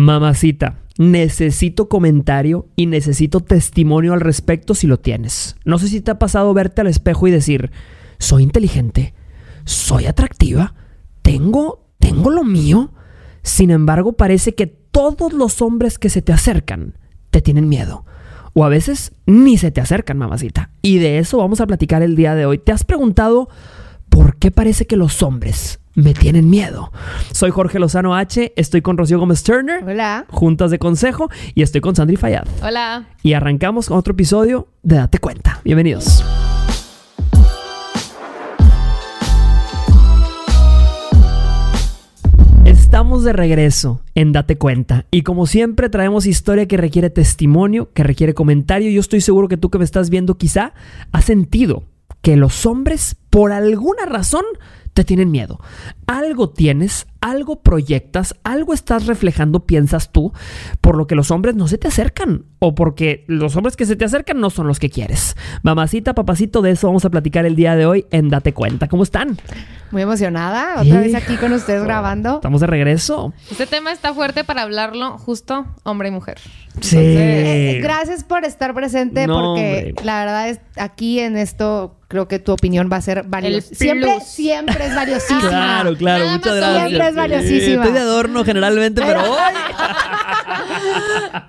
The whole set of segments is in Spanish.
Mamacita, necesito comentario y necesito testimonio al respecto si lo tienes. No sé si te ha pasado verte al espejo y decir, soy inteligente, soy atractiva, tengo, tengo lo mío. Sin embargo, parece que todos los hombres que se te acercan te tienen miedo. O a veces ni se te acercan, mamacita. Y de eso vamos a platicar el día de hoy. ¿Te has preguntado por qué parece que los hombres me tienen miedo? Soy Jorge Lozano H, estoy con Rocío Gómez Turner. Hola. Juntas de consejo y estoy con Sandri Fayad. Hola. Y arrancamos con otro episodio de Date Cuenta. Bienvenidos. Estamos de regreso en Date Cuenta y como siempre traemos historia que requiere testimonio, que requiere comentario. Yo estoy seguro que tú que me estás viendo quizá has sentido que los hombres por alguna razón te tienen miedo. Algo tienes, algo proyectas, algo estás reflejando, piensas tú, por lo que los hombres no se te acercan o porque los hombres que se te acercan no son los que quieres. Mamacita, papacito, de eso vamos a platicar el día de hoy en Date Cuenta. ¿Cómo están? Muy emocionada, otra vez aquí con ustedes grabando. Estamos de regreso. Este tema está fuerte para hablarlo justo hombre y mujer. Sí. Gracias por estar presente No, porque hombre. la verdad es aquí en esto creo que tu opinión va a ser valiosa. Siempre, siempre es valiosísima. Claro, claro, Nada muchas gracias. siempre es valiosísima. Sí, Estoy de adorno generalmente, pero, Pero- hoy.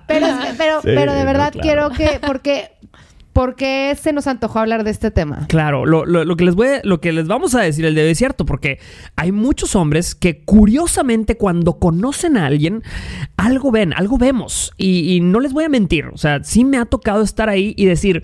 Pero, pero, Sí, pero de no, verdad claro. quiero que porque porque se nos antojó hablar de este tema. Claro, lo, lo- que les voy a- lo que les vamos a decir el de hoy es cierto, porque hay muchos hombres que curiosamente cuando conocen a alguien, algo ven, algo vemos. Y, no les voy a mentir. O sea, sí me ha tocado estar ahí y decir,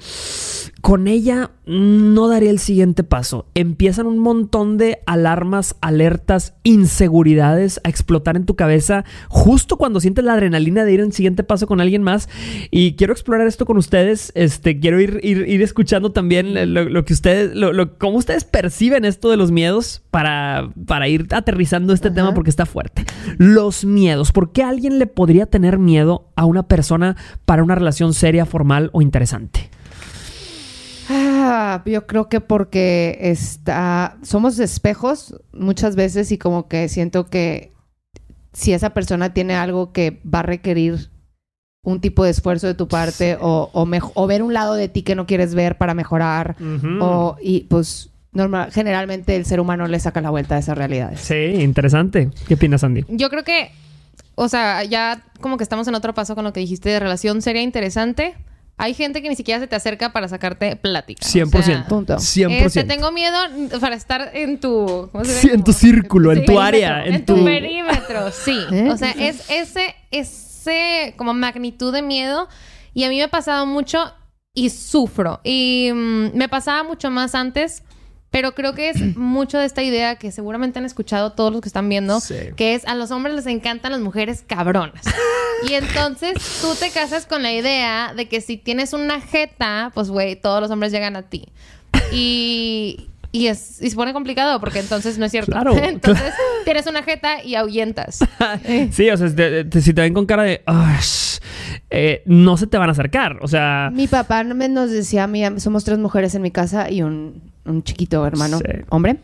con ella no daré el siguiente paso. Empiezan un montón de alarmas, alertas, inseguridades a explotar en tu cabeza justo cuando sientes la adrenalina de ir al siguiente paso con alguien más. Y quiero explorar esto con ustedes. Este, quiero ir, ir, ir escuchando también lo, lo que ustedes, lo, lo- cómo ustedes perciben esto de los miedos para, para ir aterrizando este Ajá. tema porque está fuerte. Los miedos. ¿Por qué alguien le podría tener miedo a una persona para una relación seria, formal o interesante? Ah, yo creo que porque está, somos espejos muchas veces y como que siento que si esa persona tiene algo que va a requerir un tipo de esfuerzo de tu parte o, o, o ver un lado de ti que no quieres ver para mejorar o y pues normal, generalmente el ser humano le saca la vuelta a esas realidades. Sí, interesante. ¿Qué opinas, Andy? Yo creo que, o sea, ya como que estamos en otro paso con lo que dijiste de relación sería interesante. Hay gente que ni siquiera se te acerca para sacarte plática. O 100%. sea, Punto. 100%. Este, tengo miedo para estar en tu... ¿cómo se Sí, en tu círculo, en Sí, tu área, En, en tu, tu- perímetro, sí. ¿Eh? O sea, es ese, ese como magnitud de miedo. Y a mí me ha pasado mucho y sufro. Y mm, me pasaba mucho más antes. Pero creo que es mucho de esta idea que seguramente han escuchado todos los que están viendo, Sí. que es a los hombres les encantan las mujeres cabronas. y entonces tú te casas con la idea de que si tienes una jeta, pues güey, todos los hombres llegan a ti. Y, y, es, y se pone complicado porque entonces no es cierto. Claro, entonces tienes una jeta y ahuyentas. Sí, o sea, te- te- si te ven con cara de... Eh, no se te van a acercar. O sea... Mi papá me- nos decía mí, somos tres mujeres en mi casa y un, un chiquito hermano, Sí. hombre.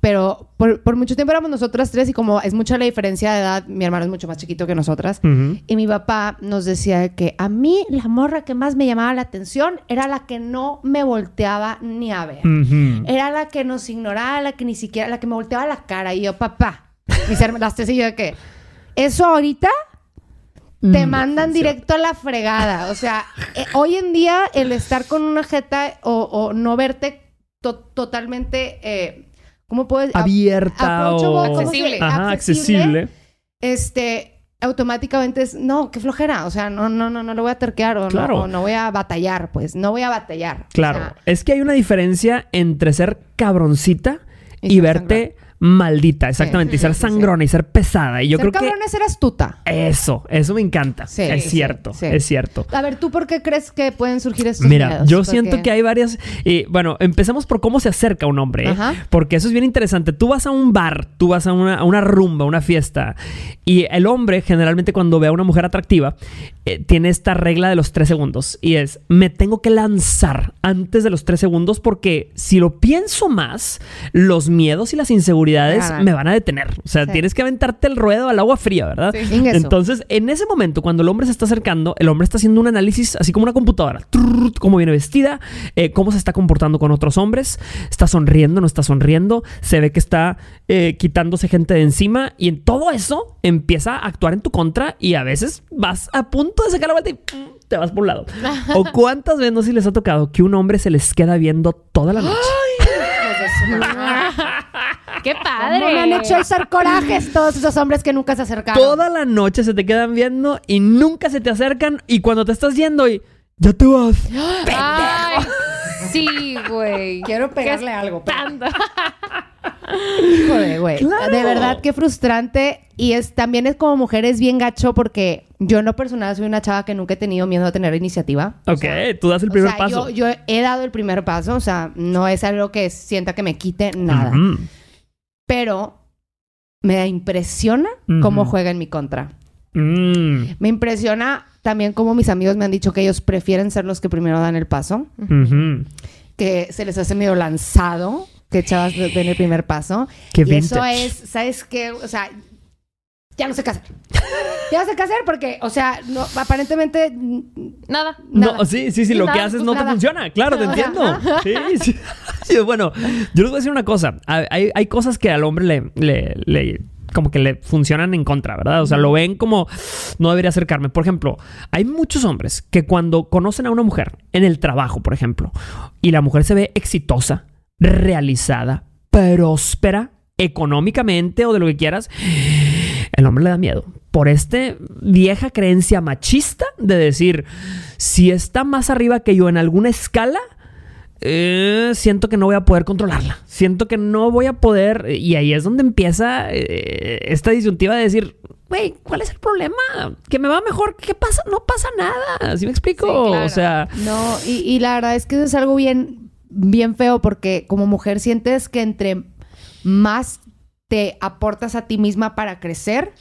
Pero por, por mucho tiempo éramos nosotras tres y como es mucha la diferencia de edad, mi hermano es mucho más chiquito que nosotras. Y mi papá nos decía que a mí la morra que más me llamaba la atención era la que no me volteaba ni a ver. Era la que nos ignoraba, la que ni siquiera, la que me volteaba la cara. Y yo, papá, mis las tres y yo de que, eso ahorita te Mm, mandan directo a la fregada. O sea, eh, hoy en día el estar con una jeta o, o no verte to- totalmente, eh, ¿cómo puedes? Abierta o... ¿cómo se- Accesible. Ajá, accesible. Este, automáticamente es, no, qué flojera. O sea, no, no, no, no lo voy a terquear o, Claro. no, o no voy a batallar, pues. No voy a batallar. O Claro. sea, es que hay una diferencia entre ser cabroncita y, verte maldita, exactamente. Y ser Sí, sí, sí. sangrona y ser pesada. Y yo ser creo cabrón es ser astuta. que eso, eso me encanta. Sí, es cierto, sí. es cierto. A ver, ¿tú por qué crees que pueden surgir estos Mira, miedos? yo Porque- siento que hay varias. Y bueno, empecemos por cómo se acerca un hombre. ¿eh? Ajá. Porque eso es bien interesante. Tú vas a un bar, tú vas a una, a una rumba, una fiesta. Y el hombre, generalmente, cuando ve a una mujer atractiva, eh, tiene esta regla de los tres segundos. Y es: me tengo que lanzar antes de los tres segundos. Porque si lo pienso más, los miedos y las inseguridades me van a detener. O sea, Sí. tienes que aventarte el ruedo al agua fría, ¿verdad? Sí. Entonces, en ese momento, cuando el hombre se está acercando, el hombre está haciendo un análisis, así como una computadora. Trrr, cómo viene vestida, eh, cómo se está comportando con otros hombres, está sonriendo, no está sonriendo, se ve que está eh, quitándose gente de encima y en todo eso empieza a actuar en tu contra y a veces vas a punto de sacar la vuelta y mm, te vas por un lado. o cuántas veces no sé si les ha tocado que un hombre se les queda viendo toda la noche. ¡Qué ¿Cómo padre! me han hecho usar corajes todos esos hombres que nunca se acercaron? Toda la noche se te quedan viendo y nunca se te acercan y cuando te estás yendo y ya te vas. Ay, sí, güey. Quiero ¿Qué pegarle algo. pero-? Híjole, güey. Claro. De verdad, qué frustrante. Y es también es como mujer es bien gacho porque yo en lo personal soy una chava que nunca he tenido miedo a tener iniciativa. O Ok, sea, tú das el o primer sea, paso. Yo, yo he dado el primer paso, o sea, no es algo que sienta que me quite nada. Pero me impresiona cómo Ujú. juega en mi contra. Mm. Me impresiona también cómo mis amigos me han dicho que ellos prefieren ser los que primero dan el paso, que se les hace medio lanzado que chavas den el primer paso. Qué y eso vintage. es, ¿sabes qué? O sea, ya no sé qué hacer. ya no sé qué hacer porque, o sea, no, aparentemente mm, Nada. nada. No, sí, sí, sí, lo Nada, que haces pues no te funciona. Claro, te entiendo. Sí, sí. Sí, Bueno, yo les voy a decir una cosa. Hay, hay cosas que al hombre le, le- le- como que le funcionan en contra, ¿verdad? O sea, lo ven como no debería acercarme. Por ejemplo, hay muchos hombres que cuando conocen a una mujer en el trabajo, por ejemplo, y la mujer se ve exitosa, realizada, próspera, económicamente o de lo que quieras, el hombre le da miedo. Por esta vieja creencia machista de decir, si está más arriba que yo en alguna escala, eh, siento que no voy a poder controlarla. Siento que no voy a poder. Y ahí es donde empieza eh, esta disyuntiva de decir, güey, ¿cuál es el problema? Que me va mejor. ¿Qué pasa? No pasa nada. ¿Sí me explico? Sí, claro. O sea, No, y, y la verdad es que eso es algo bien, bien feo porque como mujer sientes que entre más te aportas a ti misma para crecer,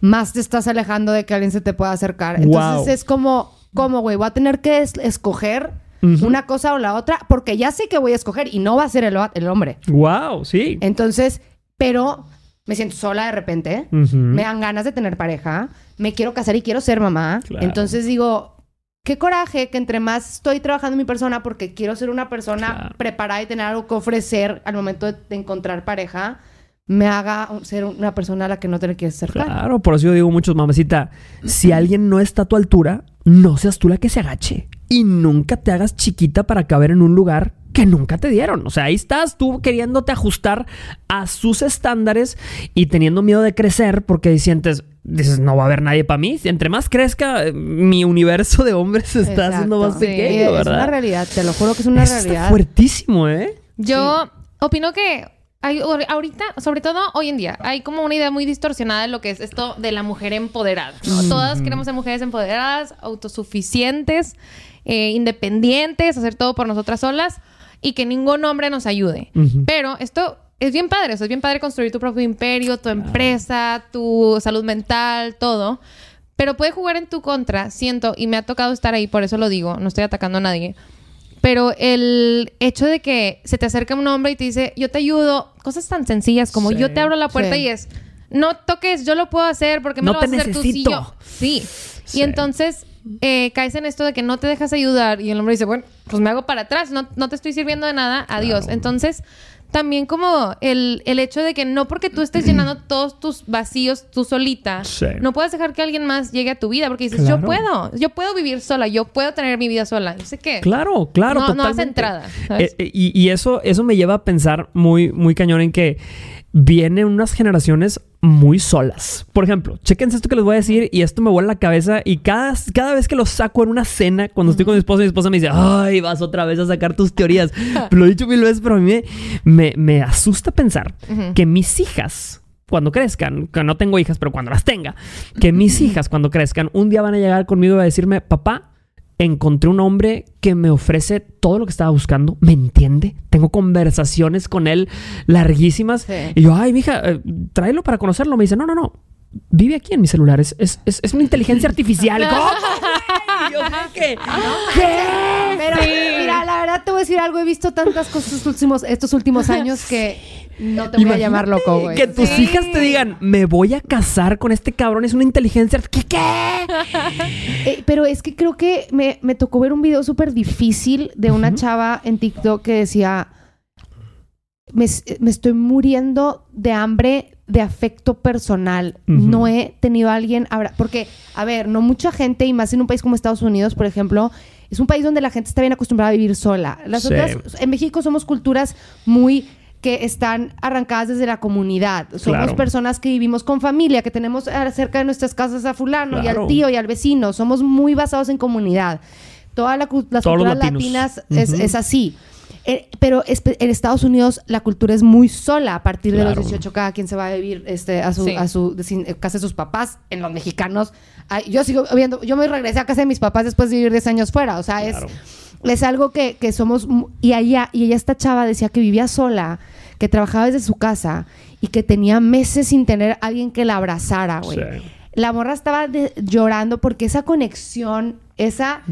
más te estás alejando de que alguien se te pueda acercar. Entonces Wow. es como, como, güey, voy a tener que es- escoger Una cosa o la otra porque ya sé que voy a escoger y no va a ser el, el hombre. wow, sí. Entonces, pero me siento sola de repente. Me dan ganas de tener pareja. Me quiero casar y quiero ser mamá. Claro. Entonces digo, qué coraje que entre más estoy trabajando en mi persona porque quiero ser una persona Claro. preparada y tener algo que ofrecer al momento de, de encontrar pareja, me haga ser una persona a la que no te le quieres acercar. Claro, por eso yo digo muchos, mamacita, si alguien no está a tu altura, no seas tú la que se agache. Y nunca te hagas chiquita para caber en un lugar que nunca te dieron. O sea, ahí estás tú queriéndote ajustar a sus estándares y teniendo miedo de crecer porque sientes, dices, no va a haber nadie para mí. Entre más crezca, eh, mi universo de hombres se está Exacto. haciendo más Sí, pequeño, es una ¿verdad? realidad, te lo juro que es una está realidad. fuertísimo, ¿eh? Yo opino que hay, ahor- ahorita, sobre todo hoy en día, hay como una idea muy distorsionada de lo que es esto de la mujer empoderada. ¿no? Todas queremos ser mujeres empoderadas, autosuficientes, eh, independientes, hacer todo por nosotras solas y que ningún hombre nos ayude. Ujú. Pero esto es bien padre, o sea, es bien padre construir tu propio imperio, tu empresa, tu salud mental, todo. Pero puede jugar en tu contra, siento, y me ha tocado estar ahí, por eso lo digo, no estoy atacando a nadie. Pero el hecho de que se te acerca un hombre y te dice, yo te ayudo, cosas tan sencillas como Sí. yo te abro la puerta Sí. y es, no toques, yo lo puedo hacer porque me No lo te vas a hacer tú sí, necesito. yo. Sí. Sí. Y entonces eh, caes en esto de que no te dejas ayudar y el hombre dice, bueno, pues me hago para atrás, no, no te estoy sirviendo de nada, adiós. Entonces, también como el, el hecho de que no porque tú estés llenando todos tus vacíos tú solita, Sí. no puedes dejar que alguien más llegue a tu vida porque dices, Claro. yo puedo, yo puedo vivir sola, yo puedo tener mi vida sola. Yo sé que Claro, claro, no, no hace entrada. ¿sabes? Eh, eh, y, y eso, eso me lleva a pensar muy, muy cañón en que vienen unas generaciones muy solas. Por ejemplo, chequense esto que les voy a decir y esto me vuela la cabeza y cada, cada vez que lo saco en una cena, cuando estoy con mi esposa, mi esposa me dice, ay, vas otra vez a sacar tus teorías. lo he dicho mil veces, pero a mí me, me, me asusta pensar que mis hijas cuando crezcan, que no tengo hijas, pero cuando las tenga, que mis hijas cuando crezcan, un día van a llegar conmigo y a decirme, papá, encontré un hombre que me ofrece todo lo que estaba buscando, me entiende, tengo conversaciones con él larguísimas. Sí. Y yo, ay, mija, eh, tráelo para conocerlo. Me dice, no, no, no. Vive aquí en mi celular. Es, es, es- es una inteligencia artificial. ¿Cómo, güey? ¿Qué? Pero mira, la verdad te voy a decir algo. He visto tantas cosas estos últimos, estos últimos años que no te voy a llamar loco, güey. Que tus Sí. hijas te digan, me voy a casar con este cabrón, es una inteligencia. ¿Qué? qué? Eh, pero es que creo que me, me tocó ver un video súper difícil de una chava en TikTok que decía, me, me estoy muriendo de hambre de afecto personal. No he tenido a alguien... Porque, a ver, no mucha gente, y más en un país como Estados Unidos, por ejemplo, es un país donde la gente está bien acostumbrada a vivir sola. Las Sí. otras, en México somos culturas muy que están arrancadas desde la comunidad. Somos Claro. personas que vivimos con familia, que tenemos cerca de nuestras casas a fulano y al tío y al vecino. Somos muy basados en comunidad. Todas la las Todos culturas latinas es así. Eh, pero en Estados Unidos la cultura es muy sola. A partir de Claro. los 18 cada quien se va a vivir este, a su, Sí. a su de- sin- casa de sus papás. En los mexicanos, ay, yo sigo viendo, yo me regresé a casa de mis papás después de vivir 10 años fuera. O sea, Claro. es, es algo que, que somos... Y ella, y ella, esta chava, decía que vivía sola, que trabajaba desde su casa y que tenía meses sin tener alguien que la abrazara, güey. Sí. La morra estaba de- llorando porque esa conexión, esa,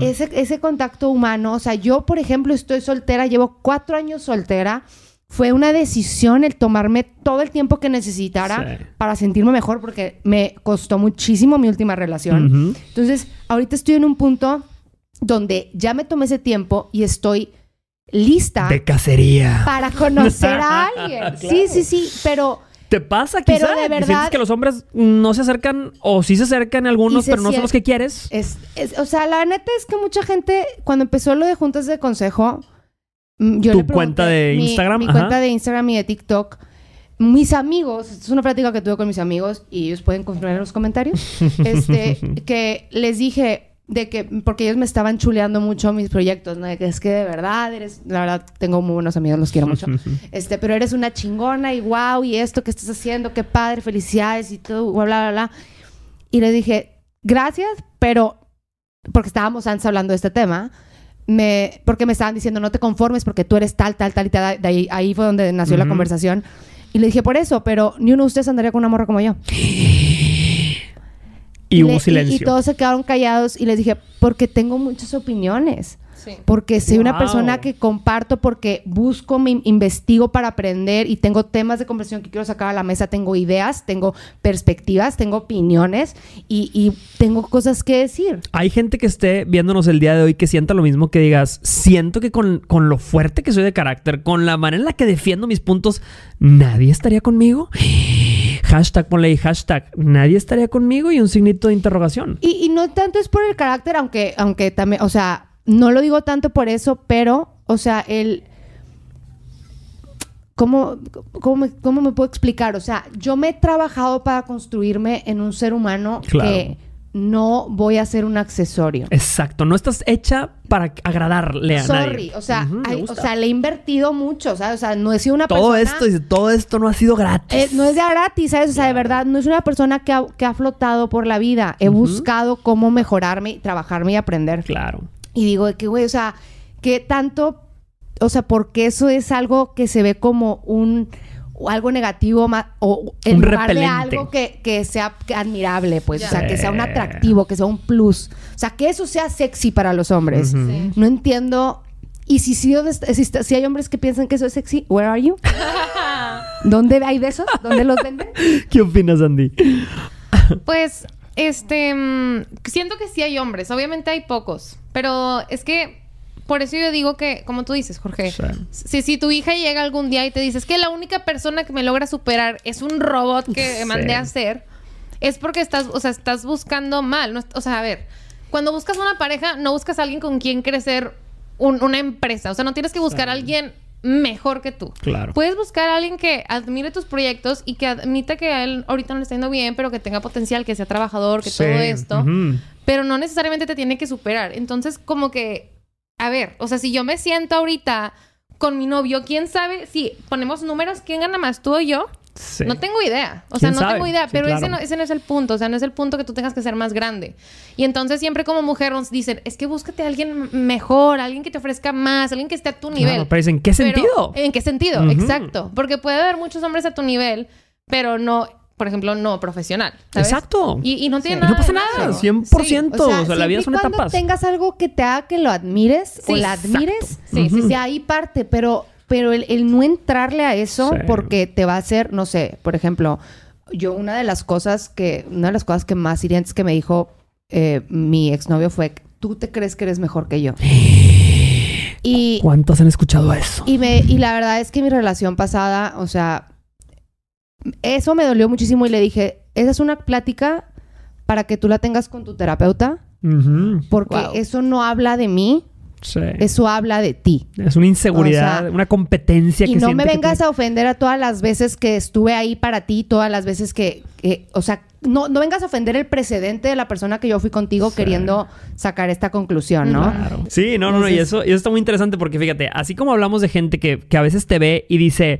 ese, ese contacto humano, o sea, yo, por ejemplo, estoy soltera, llevo cuatro años soltera. Fue una decisión el tomarme todo el tiempo que necesitara Sí. para sentirme mejor porque me costó muchísimo mi última relación. Entonces, ahorita estoy en un punto donde ya me tomé ese tiempo y estoy lista De cacería. para conocer a alguien. Sí, sí, sí, pero ¿Te pasa Pero quizá? de que verdad- sientes que los hombres no se acercan o sí se acercan algunos, se pero no son los que quieres? Es, es- o sea, la neta es que mucha gente, cuando empezó lo de juntas de consejo, mm, yo ¿Tu le pregunté- cuenta de mi- Instagram? Mi, Ajá. cuenta de Instagram y de TikTok. Mis amigos, es una plática que tuve con mis amigos y ellos pueden confirmar en los comentarios, este, que les dije de que, porque ellos me estaban chuleando mucho mis proyectos, ¿no? De que es que de verdad eres, la verdad, tengo muy buenos amigos, los quiero mucho. Este, pero eres una chingona y wow, y esto que estás haciendo, qué padre, felicidades y todo, bla, bla, bla. Y le dije, gracias, pero, porque estábamos antes hablando de este tema, me, porque me estaban diciendo, no te conformes porque tú eres tal, tal, tal, y tal. De ahí, ahí fue donde nació la Ujú. conversación. Y le dije, por eso, pero ni uno de ustedes andaría con una morra como yo. Y le- hubo silencio. Y, todos se quedaron callados y les dije, porque tengo muchas opiniones. Sí. Porque soy una persona que comparto porque busco, me investigo para aprender y tengo temas de conversación que quiero sacar a la mesa. Tengo ideas, tengo perspectivas, tengo opiniones y, y tengo cosas que decir. Hay gente que esté viéndonos el día de hoy que sienta lo mismo que digas, siento que con, con lo fuerte que soy de carácter, con la manera en la que defiendo mis puntos, nadie estaría conmigo. Hashtag ponle ahí, hashtag, nadie estaría conmigo y un signito de interrogación. Y, y no tanto es por el carácter, aunque, aunque también, o sea, no lo digo tanto por eso, pero, o sea, el... ¿Cómo, cómo, me, cómo me puedo explicar? O sea, yo me he trabajado para construirme en un ser humano Claro. que no voy a ser un accesorio. Exacto, no estás hecha para agradarle a Sorry, nadie. o sea, hay- o sea, le he invertido mucho, ¿sabes? O sea, no he sido una todo persona... esto, todo esto no ha sido gratis. Eh, no es de gratis, ¿sabes? O sea, de verdad, no es una persona que ha, que ha flotado por la vida. He buscado cómo mejorarme, trabajarme y aprender. Claro. Y digo que, güey, o sea, que tanto, o sea, porque eso es algo que se ve como un o algo negativo o en Un lugar de repelente. algo que, que sea admirable, pues, o sea, que sea un atractivo, que sea un plus, o sea, que eso sea sexy para los hombres. Sí. No entiendo. Y si, si, ¿dónde está- si, si hay hombres que piensan que eso es sexy, where are you? ¿Dónde hay de esos? ¿Dónde los venden? ¿Qué opinas, Andy? Pues, este, mm, siento que sí hay hombres, obviamente hay pocos, pero es que por eso yo digo que, como tú dices, Jorge, Sí. si, si tu hija llega algún día y te dice, es que la única persona que me logra superar es un robot que Sí. mandé a hacer, es porque estás, o sea, estás buscando mal, no o sea, a ver, cuando buscas una pareja, no buscas a alguien con quien crecer un- una empresa, o sea, no tienes que buscar a alguien mejor que tú. Claro. Puedes buscar a alguien que admire tus proyectos y que admita que a él ahorita no le está yendo bien, pero que tenga potencial, que sea trabajador, que Sí. todo esto. Pero no necesariamente te tiene que superar. Entonces, como que, a ver, o sea, si yo me siento ahorita con mi novio, ¿quién sabe si ponemos números, quién gana más, tú o yo? Sí. No tengo idea. O sea, ¿Quién no sabe? tengo idea. Sí, pero ese, no, ese no es el punto. O sea, no es el punto que tú tengas que ser más grande. Y entonces siempre como mujer nos dicen, es que búscate a alguien mejor, alguien que te ofrezca más, alguien que esté a tu nivel. Claro, pero ¿en qué Pero, sentido? ¿En qué sentido? Exacto. Porque puede haber muchos hombres a tu nivel, pero no por ejemplo, no profesional. ¿sabes? Exacto. Y, y no tiene nada no pasa nada, malo. 100%. o sea, la vida cuando tengas algo que te haga que lo admires o Sí, la admires, exacto. Sí, sí, sí, ahí parte, pero, pero el, el no entrarle a eso Sí. porque te va a hacer, no sé, por ejemplo, yo una de las cosas que, una de las cosas que más hirientes que me dijo eh, mi exnovio fue, tú te crees que eres mejor que yo. y, ¿Cuántos han escuchado eso? y, me, y la verdad es que mi relación pasada, o sea, eso me dolió muchísimo y le dije, esa es una plática para que tú la tengas con tu terapeuta, porque Wow. eso no habla de mí, Sí. eso habla de ti. Es una inseguridad, O sea, una competencia Y que no me que vengas tiene- a ofender a todas las veces que estuve ahí para ti, todas las veces que, que- o sea, no, no vengas a ofender el precedente de la persona que yo fui contigo queriendo sacar esta conclusión, ¿no? Claro. Sí, no, no, no. Y eso, y eso está muy interesante porque fíjate, así como hablamos de gente que, que a veces te ve y dice,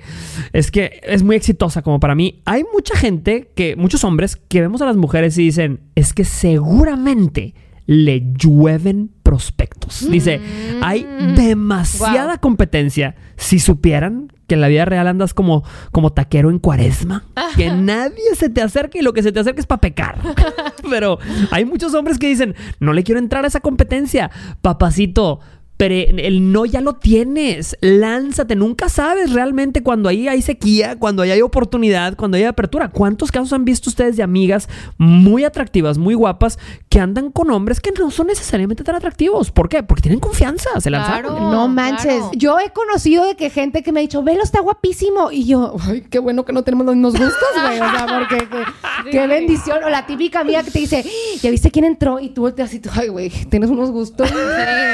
es que es muy exitosa como para mí, hay mucha gente que, muchos hombres que vemos a las mujeres y dicen, es que seguramente le llueven prospectos. Dice, hay demasiada competencia. Si supieran que en la vida real andas como, como taquero en cuaresma, que nadie se te acerque y lo que se te acerque es para pecar. Pero hay muchos hombres que dicen, no le quiero entrar a esa competencia. Papacito, pero el no ya lo tienes. Lánzate. Nunca sabes realmente cuando ahí hay sequía, cuando ahí hay oportunidad, cuando hay apertura. ¿Cuántos casos han visto ustedes de amigas muy atractivas, muy guapas, que andan con hombres que no son necesariamente tan atractivos? ¿Por qué? Porque tienen confianza. Se lanzaron. Claro. No manches. claro. Yo he conocido de que gente que me ha dicho, velo, está guapísimo. Y yo, ay, qué bueno que no tenemos los mismos gustos, güey. O sea, porque qué, qué bendición. O la típica amiga que te dice, ¿ya viste quién entró? Y tú volteas y tú, ay, güey, tienes unos gustos.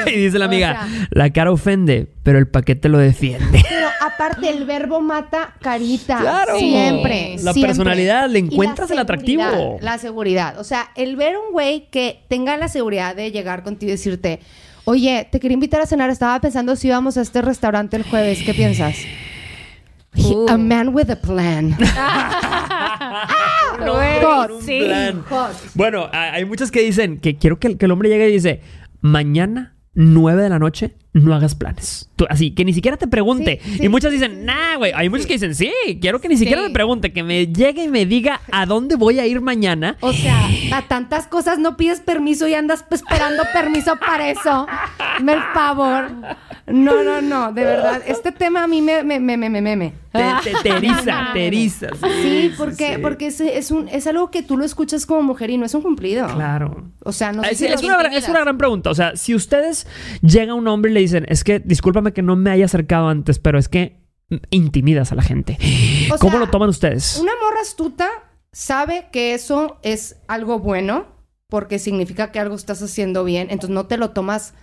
Y dice la amiga, la cara ofende, pero el paquete lo defiende. Pero aparte, el verbo mata carita. Claro. Siempre. La siempre. personalidad, le encuentras el atractivo. La seguridad. O sea, el ver un güey que tenga la seguridad de llegar contigo y decirte, oye, te quería invitar a cenar. Estaba pensando si íbamos a este restaurante el jueves. ¿Qué piensas? He- Uh. A man with a plan. No, un sí. plan. Hot. Bueno, hay hay muchas que dicen que quiero que, el- que el hombre llegue y dice, mañana, 9 de la noche, no hagas planes. Tú- así, que ni siquiera te pregunte. Sí, sí, y muchas dicen, nah, güey. Hay muchos que dicen, sí, quiero que ni siquiera Sí. me pregunte, que me llegue y me diga a dónde voy a ir mañana. O sea, a tantas cosas no pides permiso y andas esperando permiso para eso. Me el favor. No, no, no, de verdad. Este tema a mí me, me, me, me, me, me. Te, te, te eriza, te eriza. Sí, porque, sí. porque es, es, un, es algo que tú lo escuchas como mujer y no es un cumplido. Claro. O sea, no sé es, si es una, gran- es una gran pregunta. O sea, si ustedes llega un hombre y le dicen, es que discúlpame que no me haya acercado antes, pero es que intimidas a la gente. O ¿Cómo sea, lo toman ustedes? Una morra astuta sabe que eso es algo bueno porque significa que algo estás haciendo bien, entonces no te lo tomas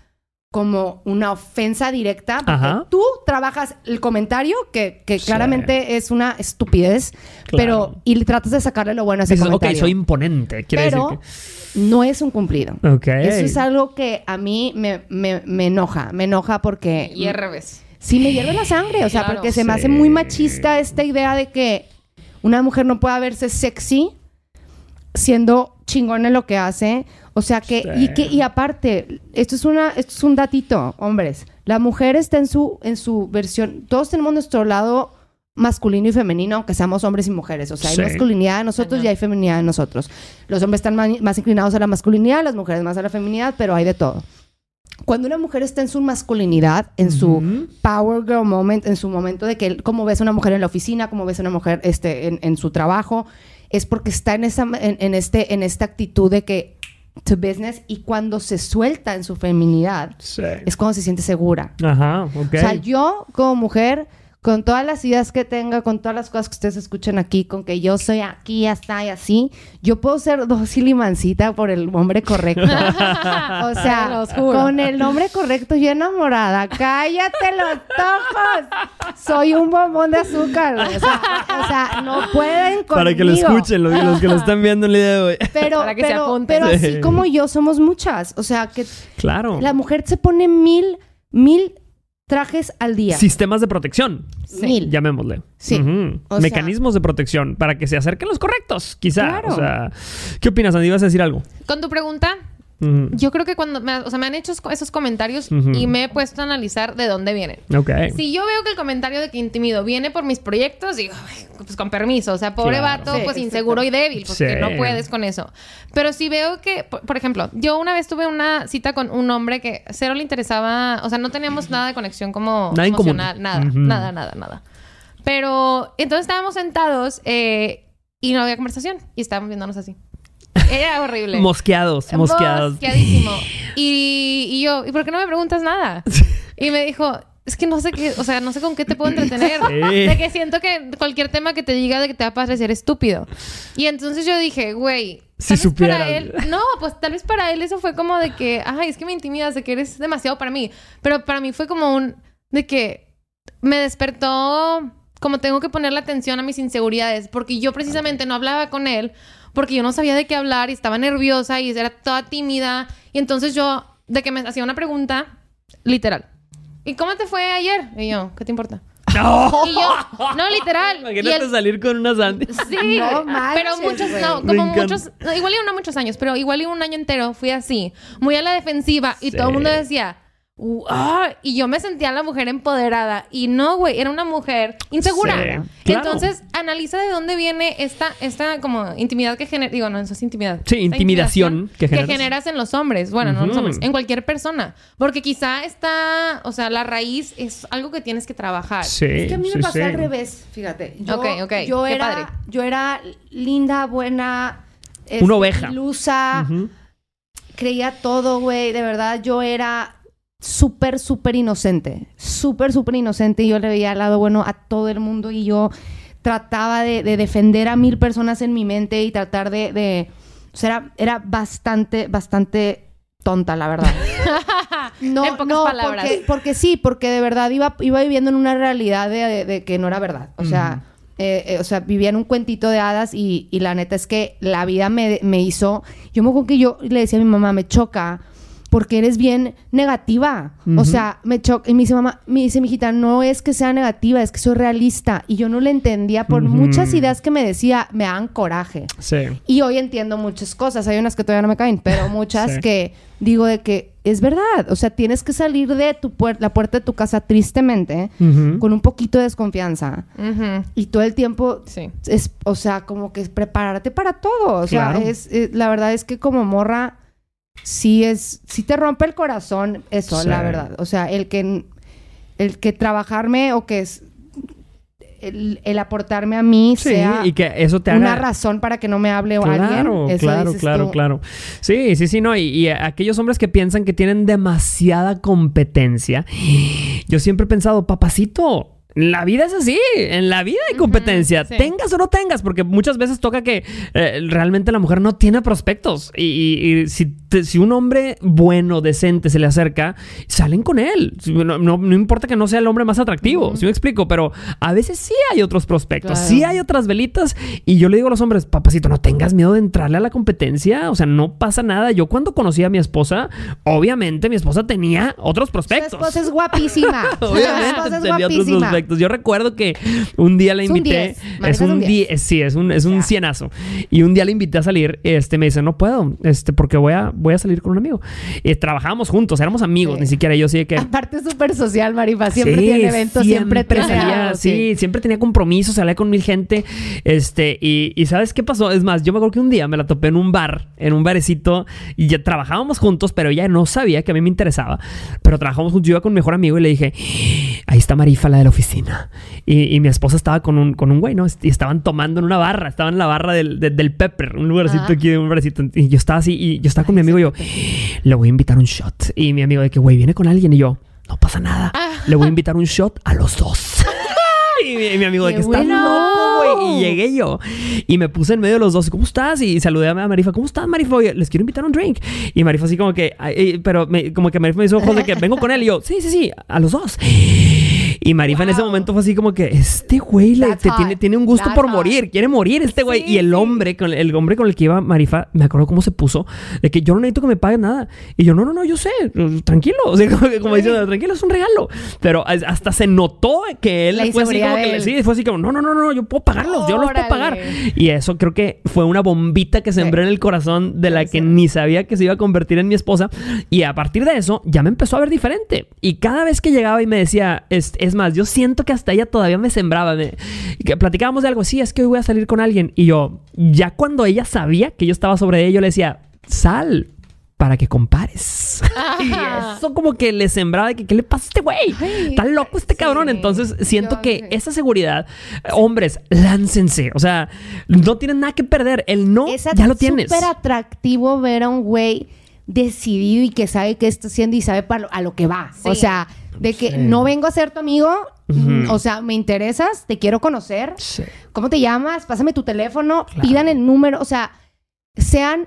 como una ofensa directa, porque Ajá. tú trabajas el comentario, que, que Sí. claramente es una estupidez, Claro. pero y le tratas de sacarle lo bueno a ese Dices, ok, comentario. soy imponente. Quiere pero decir no es un cumplido. que... Ok. Eso es algo que a mí me, me- me enoja, me enoja porque... Y al revés. Sí, me hierve la sangre, o sea, Claro. porque se me hace muy machista esta idea de que una mujer no pueda verse sexy siendo chingón en lo que hace. O sea que, Sí. y que, y aparte, esto es una, esto es un datito, hombres. La mujer está en su, en su versión, todos tenemos nuestro lado masculino y femenino, aunque seamos hombres y mujeres. O sea, Sí. hay masculinidad en nosotros Cañón. y hay feminidad en nosotros. Los hombres están más inclinados a la masculinidad, las mujeres más a la feminidad, pero hay de todo. Cuando una mujer está en su masculinidad, en su Ujú. power girl moment, en su momento de que cómo ves a una mujer en la oficina, cómo ves a una mujer este, en, en su trabajo, es porque está en, esa, en, en este, en esta actitud de que to business y cuando se suelta en su feminidad Sí. es cuando se siente segura. Ajá, ok. O sea, yo como mujer, con todas las ideas que tenga, con todas las cosas que ustedes escuchan aquí, con que yo soy aquí, hasta y así, yo puedo ser dócil y mansita por el hombre correcto. o sea, con el nombre correcto, yo enamorada. Cállate los ojos. Soy un bombón de azúcar. güey. O sea, o sea, no pueden conmigo. Para que lo escuchen, los, los que lo están viendo el día de hoy. Pero, Para que se pero, pero Sí. así como yo somos muchas. O sea, que Claro. la mujer se pone mil, mil trajes al día. Sistemas de protección, Mil. llamémosle. Sí. Ujú. O sea- Mecanismos de protección para que se acerquen los correctos, quizá. Claro. O sea, ¿qué opinas, Andy? ¿Vas a decir algo? Con tu pregunta, Yo creo que cuando me, o sea, me han hecho esos comentarios y me he puesto a analizar de dónde vienen. Ok. Si yo veo que el comentario de que intimido viene por mis proyectos, digo, "Ay, pues con permiso. O sea, pobre Claro. vato, Sí, pues inseguro y débil, pues Sí. que no puedes con eso. Pero si veo que, por, por ejemplo, yo una vez tuve una cita con un hombre que cero le interesaba, o sea, no teníamos nada de conexión como Nada en emocional, nada, nada, nada, nada. Pero entonces estábamos sentados eh, y no había conversación y estábamos viéndonos así. Era horrible. Mosqueados, mosqueados. Mosqueadísimo. Y, y yo, ¿y por qué no me preguntas nada? Y me dijo, es que no sé qué, o sea, no sé con qué te puedo entretener. Sí. De que siento que cualquier tema que te diga de que te va a parecer estúpido. Y entonces yo dije, güey, Si para supieras. él, no, pues tal vez para él eso fue como de que, ay, es que me intimidas, de que eres demasiado para mí. Pero para mí fue como un, de que me despertó como tengo que ponerle atención a mis inseguridades, porque yo precisamente no hablaba con él, porque yo no sabía de qué hablar y estaba nerviosa y era toda tímida. Y entonces yo, de que me hacía una pregunta, literal. ¿Y cómo te fue ayer? Y yo, ¿qué te importa? ¡No! Y yo, no, literal. Y Imagínate él- salir con una Sandy. Sí, No manches, pero muchos, güey. no, como muchos, no, igual y no muchos años, pero igual y un año entero fui así, muy a la defensiva y Sí. todo el mundo decía, "Uh, ah", y yo me sentía la mujer empoderada y no, güey, era una mujer insegura. Sí, claro. Entonces, analiza de dónde viene esta, esta como intimidad que genera, digo, no, eso es intimidad. Sí, intimidación que que generas. en los hombres, bueno, no en los hombres, en cualquier persona, porque quizá está, o sea, la raíz es algo que tienes que trabajar. Sí. Es que a mí sí, me pasó sí. al revés, fíjate. Yo, Ok, ok, yo qué era, padre. yo era linda, buena, este, Una oveja. ilusa, Ujú. creía todo, güey. De verdad, yo era súper, súper inocente. Súper, súper inocente. Y yo le veía al lado bueno a todo el mundo y yo trataba de, de defender a mil personas en mi mente y tratar de... de- o sea, era, era bastante, bastante tonta, la verdad. No, En pocas no, palabras. Porque, porque sí, porque de verdad iba, iba viviendo en una realidad de, de- de que no era verdad. O sea, eh, eh, o sea, vivía en un cuentito de hadas y, y la neta es que la vida me, me hizo. Yo me acuerdo que yo le decía a mi mamá, me choca. Porque eres bien negativa. O sea, me choca. Y me dice, mamá, me dice, mijita, no es que sea negativa, es que soy realista. Y yo no le entendía por muchas ideas que me decía, me dan coraje. Sí. Y hoy entiendo muchas cosas. Hay unas que todavía no me caen, pero muchas Sí. que digo de que es verdad. O sea, tienes que salir de tu puer- la puerta de tu casa tristemente, con un poquito de desconfianza. Ujú. Y todo el tiempo Sí. es, o sea, como que es prepararte para todo. O sea, Claro. es, es- la verdad es que como morra, sí es, sí te rompe el corazón eso, Sí. la verdad. O sea, el que, el que trabajarme o que es el, el aportarme a mí Sí, sea y que eso te haga... una razón para que no me hable Claro, alguien. Eso claro, claro, tú. claro. Sí, sí, sí, no. Y, y aquellos hombres que piensan que tienen demasiada competencia, yo siempre he pensado, papacito. La vida es así, en la vida hay competencia, sí. tengas o no tengas, porque muchas veces toca que eh, realmente la mujer no tiene prospectos y, y- y si, te- si un hombre bueno, decente se le acerca, salen con él. No, no- no importa que no sea el hombre más atractivo, ¿sí me explico? Pero a veces sí hay otros prospectos, Claro. sí hay otras velitas y yo le digo a los hombres, papacito, no tengas miedo de entrarle a la competencia, o sea, no pasa nada. Yo cuando conocí a mi esposa, obviamente mi esposa tenía otros Su prospectos. esposa es guapísima. Su Obviamente esposa es guapísima. Yo recuerdo que un día la invité. 10. Marifa Es un un 10. Sí, es un, es un cienazo. Y un día la invité a salir. Este me dice, no puedo, este, porque voy a, voy a salir con un amigo. Y trabajábamos juntos, éramos amigos, Sí. ni siquiera yo sí que. Aparte es súper social, Marifa. Siempre Sí, tiene eventos, siempre, tiene salía, algo, sí, siempre tenía compromisos, salía con mil gente. Este, y, y ¿sabes qué pasó? Es más, yo me acuerdo que un día me la topé en un bar, en un barecito, y ya trabajábamos juntos, pero ella no sabía que a mí me interesaba. Pero trabajábamos juntos, yo iba con mi mejor amigo y le dije, está Marifa, la de la oficina. Y, y mi esposa estaba con un, con un güey, ¿no? Y estaban tomando en una barra, estaban en la barra del, de- del Pepper, un lugarcito Ajá. aquí, un barecito. Y yo estaba así, y yo estaba con mi amigo y yo, le voy a invitar un shot. Y mi amigo de que, güey, viene con alguien. Y yo, no pasa nada. Le voy a invitar un shot a los dos. y, mi, y mi amigo de ¡Qué que está bueno! loco, güey. Y llegué yo. Y me puse en medio de los dos. ¿Cómo estás? Y saludé a Marifa. ¿Cómo estás, Marifa? Oye, les quiero invitar a un drink. Y Marifa así como que... ay, eh, pero me- como que Marifa me hizo ojos de que vengo con él. Y yo, sí, sí, sí. A los dos. Y Marifa en ese momento fue así como que, este güey le- te tiene, tiene un gusto That's por hot. morir, quiere morir este güey. Sí, y el hombre, con el hombre con el que iba Marifa, me acuerdo cómo se puso, de que yo no necesito que me paguen nada. Y yo, no, no, no, yo sé, tranquilo. O sea, como, como diciendo, tranquilo, es un regalo. Pero as- hasta se notó que él La fue así como que, sí, fue así como, no, no, no, no, yo puedo pagarlos, yo los puedo pagar. Y eso creo que fue una bombita que sembré en el corazón de la que ni sabía que se iba a convertir en mi esposa. Y a partir de eso ya me empezó a ver diferente. Y cada vez que llegaba y me decía, es, es más, yo siento que hasta ella todavía me sembraba. me- que platicábamos de algo, sí, es que hoy voy a salir con alguien. Y yo, ya cuando ella sabía que yo estaba sobre ella, yo le decía, sal para que compares. y eso como que le sembraba de que, ¿qué le pasa a este güey? Está loco este sí. cabrón. Entonces siento Yo que esa seguridad, hombres, láncense. O sea, no tienen nada que perder. El no, Es ya lo tienes. súper atractivo ver a un güey decidido y que sabe qué está haciendo y sabe para lo- a lo que va. Sí. O sea, de que Sí. no vengo a ser tu amigo, o sea, me interesas, te quiero conocer. Sí. ¿Cómo te llamas? Pásame tu teléfono, Claro. pidan el número, o sea, sean,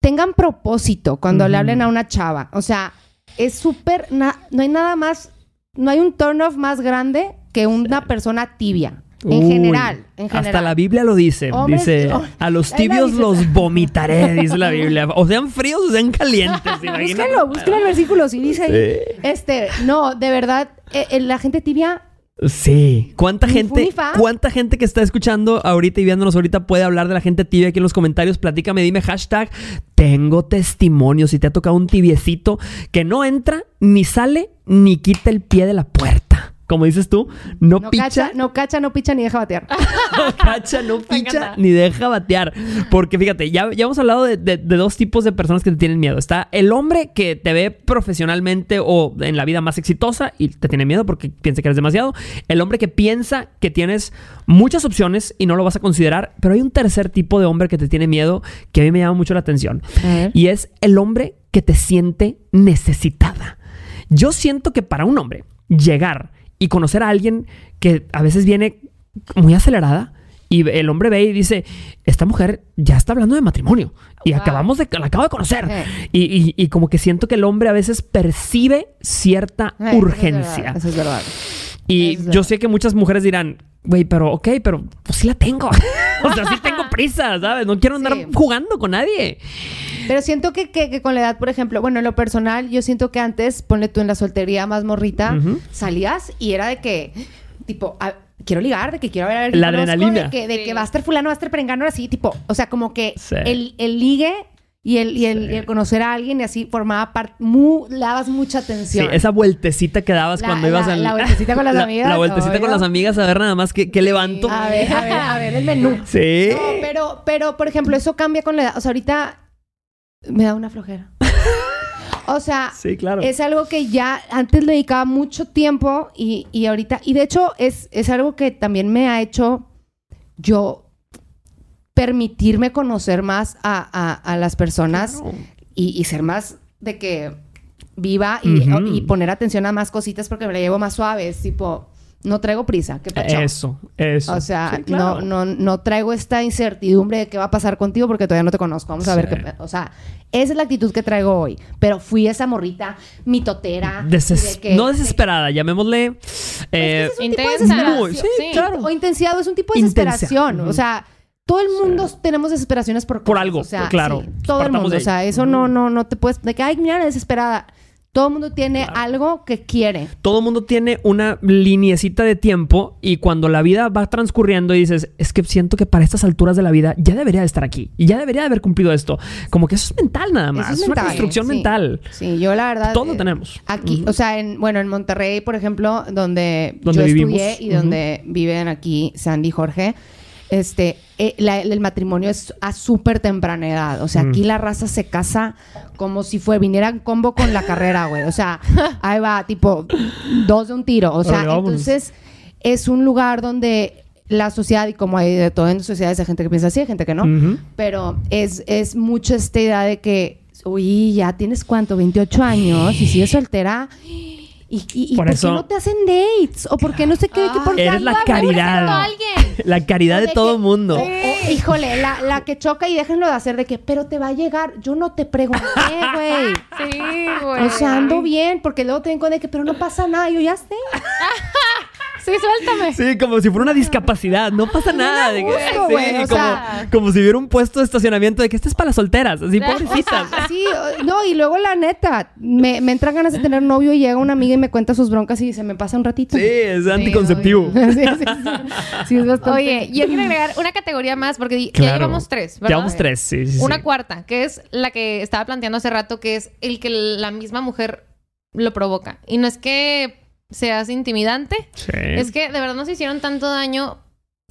tengan propósito cuando le hablen a una chava. O sea, es súper, no hay nada más, no hay un turn off más grande que una persona tibia. En Uy, general, en general. Hasta la Biblia lo dice. Hombres- dice, oh, a los tibios los vomitaré, dice la Biblia. O sean fríos o sean calientes. Búsquenlo, búsquenlo el versículo, sí dice ahí. Sí. Este, no, de verdad, eh, eh, la gente tibia, Sí. ¿Cuánta gente, cuánta gente que está escuchando ahorita y viéndonos ahorita puede hablar de la gente tibia aquí en los comentarios? Platícame, dime hashtag. Tengo testimonio. Si te ha tocado un tibiecito que no entra, ni sale, ni quita el pie de la puerta. Como dices tú, no, no picha, cacha, no cacha, no picha ni deja batear. no cacha, no picha, ni deja batear. Porque fíjate, ya, ya hemos hablado de, de- de dos tipos de personas que te tienen miedo. Está el hombre que te ve profesionalmente o en la vida más exitosa y te tiene miedo porque piensa que eres demasiado. El hombre que piensa que tienes muchas opciones y no lo vas a considerar. Pero hay un tercer tipo de hombre que te tiene miedo que a mí me llama mucho la atención. Y es el hombre que te siente necesitada. Yo siento que para un hombre llegar y conocer a alguien que a veces viene muy acelerada y el hombre ve y dice, esta mujer ya está hablando de matrimonio y Wow. acabamos de, la acabo de conocer. Y, y- y como que siento que el hombre a veces percibe cierta eso es urgencia. verdad, Eso es verdad. Y Es yo verdad. sé que muchas mujeres dirán, güey, pero ok, pero pues sí la tengo. o sea, sí tengo prisa, ¿sabes? No quiero andar Sí. jugando con nadie. Pero siento que, que- que con la edad, por ejemplo, bueno, en lo personal, yo siento que antes, ponle tú en la soltería más morrita, Ujú. salías y era de que, tipo, a- quiero ligar, de que quiero ver a ver La conozco, adrenalina. De que, de Sí. que va a estar fulano, va a estar perengano, así, tipo, o sea, como que Sí. el, el ligue y el, y, el, y el conocer a alguien y así formaba parte, mu- le dabas mucha Sí, atención. esa vueltecita que dabas La- cuando ibas la- al... la vueltecita con las la- amigas, La vueltecita con obvio. las amigas a ver nada más qué, qué levanto. A ver, a ver, a ver el menú. Sí. No, pero, pero, por ejemplo, eso cambia con la edad. O sea, ahorita me da una flojera. O sea, Sí, claro. es algo que ya antes le dedicaba mucho tiempo y, y ahorita, y de hecho es, es algo que también me ha hecho yo permitirme conocer más a, a- a las personas Claro. y, y ser más de que viva y, y poner atención a más cositas porque me la llevo más suave. Es tipo, no traigo prisa. ¿Qué pacho? Eso, eso. O sea, Sí, claro. no, no, no traigo esta incertidumbre de qué va a pasar contigo porque todavía no te conozco. Vamos a ver qué... O sea, esa es la actitud que traigo hoy. Pero fui esa morrita mitotera. Deses- de que- no de- desesperada, llamémosle. eh, es Intensa. sí, claro. O intensidad, es un tipo de desesperación. O sea, todo el mundo tenemos desesperaciones por Por algo, O sea, claro. sí, todo el mundo. O sea, eso no, no, no te puedes... De que, ay, mira, desesperada. Todo el mundo tiene algo que quiere. todo mundo tiene una liniecita de tiempo y cuando la vida va transcurriendo y dices, es que siento que para estas alturas de la vida ya debería de estar aquí y ya debería de haber cumplido esto. Como que eso es mental nada más. Eso es, es una mental, construcción sí. mental. Sí, yo la verdad... Todo eh, tenemos. Aquí, o sea, en, bueno, en Monterrey, por ejemplo, donde, Donde yo vivimos. estudié y donde viven aquí Sandy y Jorge, este, eh, la- el matrimonio es a súper temprana edad. O sea, Mm. aquí la raza se casa como si fue, viniera en combo con la carrera, güey. O sea, ahí va, tipo, dos de un tiro. O sea, entonces es un lugar donde la sociedad, y como hay de todo en sociedades, hay gente que piensa así, hay gente que no. Pero es, es mucho esta idea de que, uy, ya tienes cuánto, 28 años y sigues soltera. ¿Y, y, y Por por, eso- qué no te hacen dates? ¿O por qué no sé qué? Ah. que por qué Eres la caridad. La caridad de de todo que- mundo. O, híjole, la, la que choca y déjenlo de hacer de que, pero te va a llegar. Yo no te pregunté, güey. Sí, güey. O sea, ando bien, porque luego te den cuenta de que, pero no pasa nada. Yo ya sé. Sí, suéltame. Sí, como si fuera una discapacidad. No pasa nada. de que- gusto, sí, como, sea- como si hubiera un puesto de estacionamiento de que este es para las solteras. Así, pobrecitas. Sí, no, y luego la neta, me, me entran ganas de tener novio y llega una amiga y me cuenta sus broncas y se me pasa un ratito. Sí, es anticonceptivo. Sí, sí, sí. Sí, es bastante. Oye, yo quiero agregar una categoría más porque ya Claro. llevamos tres, ¿verdad? Llevamos tres, sí, sí, sí. Una cuarta, que es la que estaba planteando hace rato, que es el que la misma mujer lo provoca. Y no es que seas intimidante, Sí. es que de verdad nos hicieron tanto daño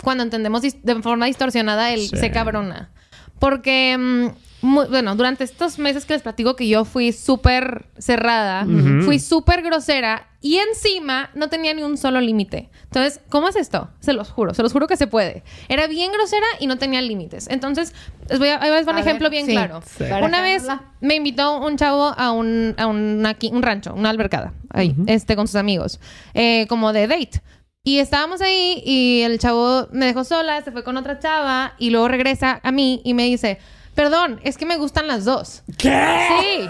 cuando entendemos de forma distorsionada el Sí. se cabrona. Porque, mm, mu- bueno, durante estos meses que les platico que yo fui súper cerrada, Ujú. fui súper grosera y encima no tenía ni un solo límite. Entonces, ¿cómo es esto? Se los juro, se los juro que se puede. Era bien grosera y no tenía límites. Entonces, les voy a, ahí les va un A ejemplo ver, bien sí. claro. Sí. Una vez me invitó un chavo a un, a un, aquí- un rancho, una albercada, ahí, Ujú. este, con sus amigos, eh, como de date. Y estábamos ahí y el chavo me dejó sola, se fue con otra chava y luego regresa a mí y me dice, perdón, es que me gustan las dos. ¿Qué? Sí.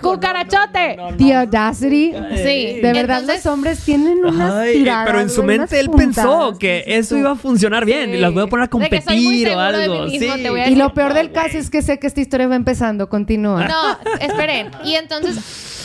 ¡Cucarachote! The audacity. Sí. De verdad, Entonces- los hombres tienen unas Ay, tiradas, pero en su mente él pensó que eso iba a funcionar bien y las voy a poner a competir o algo. mismo, sí. te voy a Y lo peor del caso es que sé que esta historia va empezando. Continúa. No, esperen. Y entonces,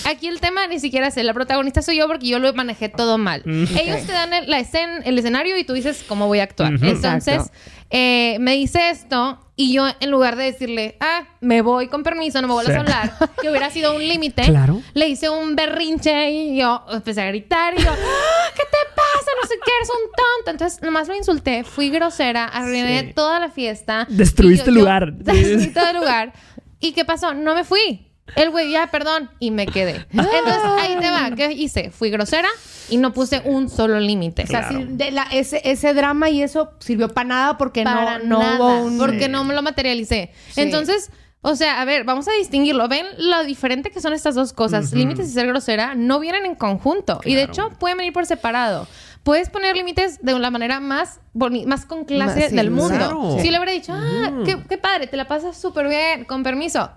aquí el tema ni siquiera es él. La protagonista soy yo porque yo lo manejé todo mal. Ellos te dan el, la escena, el escenario y tú dices cómo voy a actuar. Entonces, eh, me dice esto y yo, en lugar de decirle, ah, me voy con permiso, no me vuelvas Sí. a hablar, que hubiera sido un límite, Claro. le hice un berrinche y yo empecé a gritar y yo, "Ah, ¿qué te pasa? No sé qué, eres un tonto. Entonces, nomás lo insulté, fui grosera, arruiné Sí. toda la fiesta. Destruiste yo- el yo- lugar. Destruí todo el lugar. ¿Y qué pasó? No me fui. El güey, ya, perdón. Y me quedé. Entonces, ahí te va. ¿Qué hice? Fui grosera y no puse un solo límite. O sea, Claro. sí, de la- ese, ese drama y eso sirvió para nada porque Para no, no nada, hubo un... Porque no me lo materialicé. Sí. Entonces, o sea, a ver, vamos a distinguirlo. ¿Ven lo diferente que son estas dos cosas? Límites y ser grosera no vienen en conjunto. Y de Claro. hecho, pueden venir por separado. Puedes poner límites de la manera más boni- más con clase Más- sí, del mundo. claro. Si le hubiera dicho, ah, Mm. qué, qué padre, te la pasas súper bien, con permiso.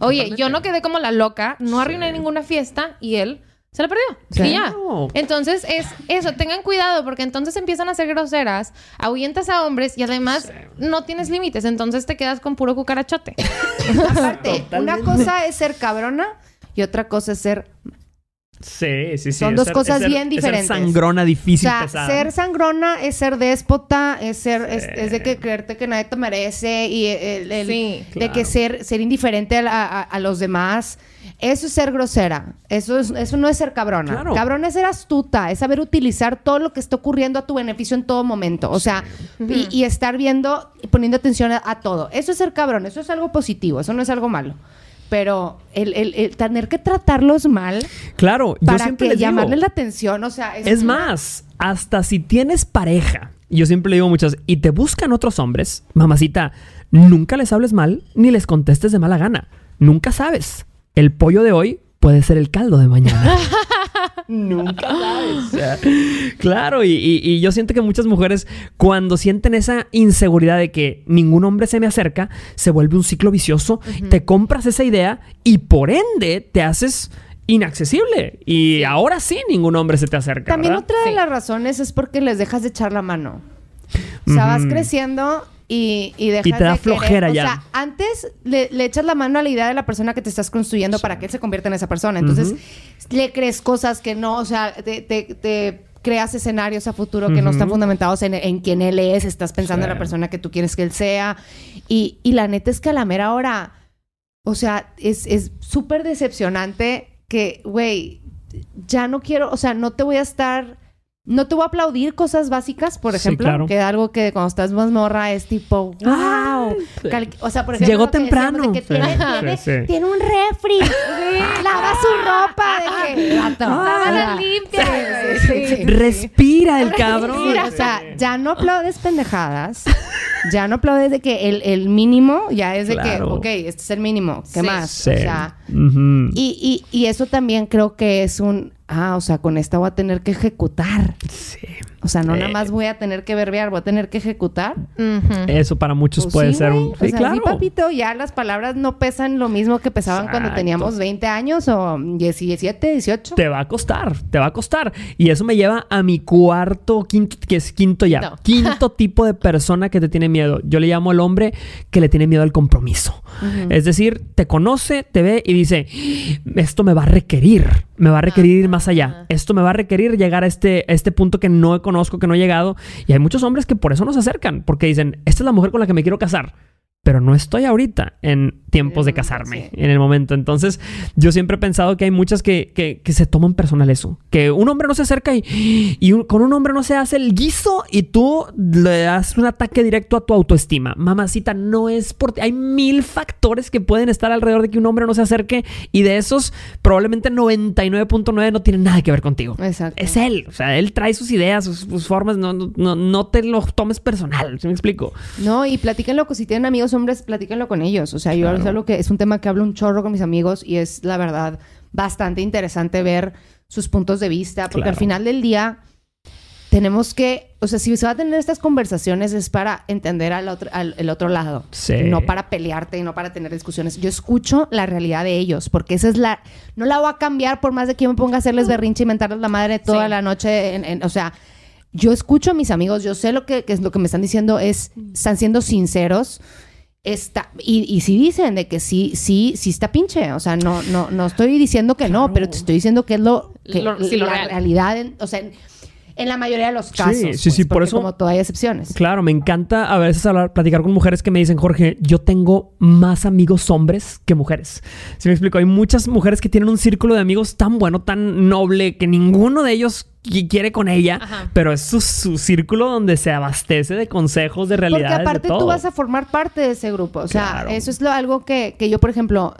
Oye, yo no quedé como la loca, no arruiné ninguna fiesta y él se la perdió. Sí. Y ya. Entonces es eso, tengan cuidado porque entonces empiezan a ser groseras, ahuyentas a hombres y además no tienes límites, entonces te quedas con puro cucarachote. Aparte, una cosa es ser cabrona y otra cosa es ser... Sí, sí, sí. Son es dos ser- cosas ser- bien es ser diferentes. sangrona, O difícil, sea, pesada. ser sangrona es ser déspota, es ser, es, es de que creerte que nadie te merece y el, el- Sí, de claro. que ser, ser indiferente a, la- a- a los demás. Eso es ser grosera. Eso, es, eso no es ser cabrona. Claro. Cabrona es ser astuta, es saber utilizar todo lo que está ocurriendo a tu beneficio en todo momento. O sea, y, y estar viendo y poniendo atención a, a todo. Eso es ser cabrón, eso es algo positivo, eso no es algo malo. Pero el, el- el tener que tratarlos mal Claro, yo para siempre que les digo, llamarles la atención, o sea, Es más, hasta si tienes pareja, yo siempre le digo muchas, y te buscan otros hombres, mamacita, nunca les hables mal ni les contestes de mala gana. Nunca sabes. El pollo de hoy puede ser el caldo de mañana. nunca sabes. O sea, claro, y, y- y yo siento que muchas mujeres, cuando sienten esa inseguridad de que ningún hombre se me acerca, se vuelve un ciclo vicioso, te compras esa idea y por ende te haces inaccesible. Y ahora sí ningún hombre se te acerca. También ¿verdad? otra de Sí. las razones es porque les dejas de echar la mano. O sea, vas creciendo y, y dejas Y te da de querer- flojera o ya. sea, antes le, le echas la mano a la idea de la persona que te estás construyendo para que él se convierta en esa persona. Entonces, le crees cosas que no, o sea, te, te- te creas escenarios a futuro que no están fundamentados en, en quién él es, estás pensando en la persona que tú quieres que él sea. Y, y la neta es que a la mera hora, o sea, es es súper decepcionante que, güey, ya no quiero, o sea, no te voy a estar, no te voy a aplaudir cosas básicas, por Sí, ejemplo, claro. que algo que cuando estás más morra es tipo, wow. Sí. Cal- O sea, por ejemplo, Llegó temprano. de que Sí, tiene, sí, tiene- sí. tiene un refri, lava su ropa, de que, limpia, sí, güey. sí, sí. Respira el cabrón. O sea, ya no aplaudes pendejadas. Ya no aplaudes de que el, el mínimo ya es de Claro. que, ok, este es el mínimo. ¿Qué Sí. más? Sí. O sea, y, y, y eso también creo que es un, ah, o sea, con esta voy a tener que ejecutar. Sí. O sea, no Eh. nada más voy a tener que verbear, voy a tener que ejecutar. Eso para muchos Pues puede sí, ser un... O sea, sí, claro. papito, ya las palabras no pesan lo mismo que pesaban cuando Exacto. teníamos 20 años o 17, 18. Te va a costar, te va a costar. Y eso me lleva a mi cuarto, quinto, que es quinto ya. No. Quinto tipo de persona que te tiene miedo. Yo le llamo al hombre que le tiene miedo al compromiso. Es decir, te conoce, te ve y dice, esto me va a requerir, me va a requerir ir más allá. Esto me va a requerir llegar a este, a este punto que no conozco, que no he llegado. Y hay muchos hombres que por eso no se acercan, porque dicen, esta es la mujer con la que me quiero casar. Pero no estoy ahorita en tiempos de momento, casarme, sí. en el momento. Entonces, yo siempre he pensado que hay muchas que, que- que se toman personal eso. Que un hombre no se acerca y, y un- con un hombre no se hace el guiso y tú le das un ataque directo a tu autoestima. Mamacita, no es por ti. Hay mil factores que pueden estar alrededor de que un hombre no se acerque y de esos, probablemente 99.9 no tienen nada que ver contigo. Exacto. Es él. O sea, él trae sus ideas, sus, sus formas. No, no, no, no te lo tomes personal. ¿Sí me explico? No, y platíquenlo, si tienen amigos hombres, platíquenlo con ellos. O sea, yo Claro. es algo que es un tema que hablo un chorro con mis amigos y es la verdad bastante interesante ver sus puntos de vista, porque Claro. al final del día tenemos que, o sea, si se va a tener estas conversaciones es para entender al otro, al el otro lado, Sí. no para pelearte y no para tener discusiones. Yo escucho la realidad de ellos, porque esa es la, no la voy a cambiar por más de que yo me ponga a hacerles berrinche y mentarles la madre toda Sí. la noche, en- en- o sea, yo escucho a mis amigos, yo sé lo que, que es lo que me están diciendo es, están siendo sinceros. Está, y, y sí dicen de que sí, sí, sí está pinche. O sea, no, no, no estoy diciendo que no, pero te estoy diciendo que es lo que Lo- sí, lo la real. realidad, en- o sea, en, la mayoría de los casos. sí, pues, sí, por porque eso- Como todo hay excepciones. Claro, me encanta a veces hablar, platicar con mujeres que me dicen, Jorge, yo tengo más amigos hombres que mujeres. Si me explico, hay muchas mujeres que tienen un círculo de amigos tan bueno, tan noble, que ninguno de ellos qui- quiere con ella, Ajá. pero es su, su círculo donde se abastece de consejos, de Porque realidades, aparte de todo. tú vas a formar parte de ese grupo. O sea, Claro. eso es lo, algo que, que yo, por ejemplo,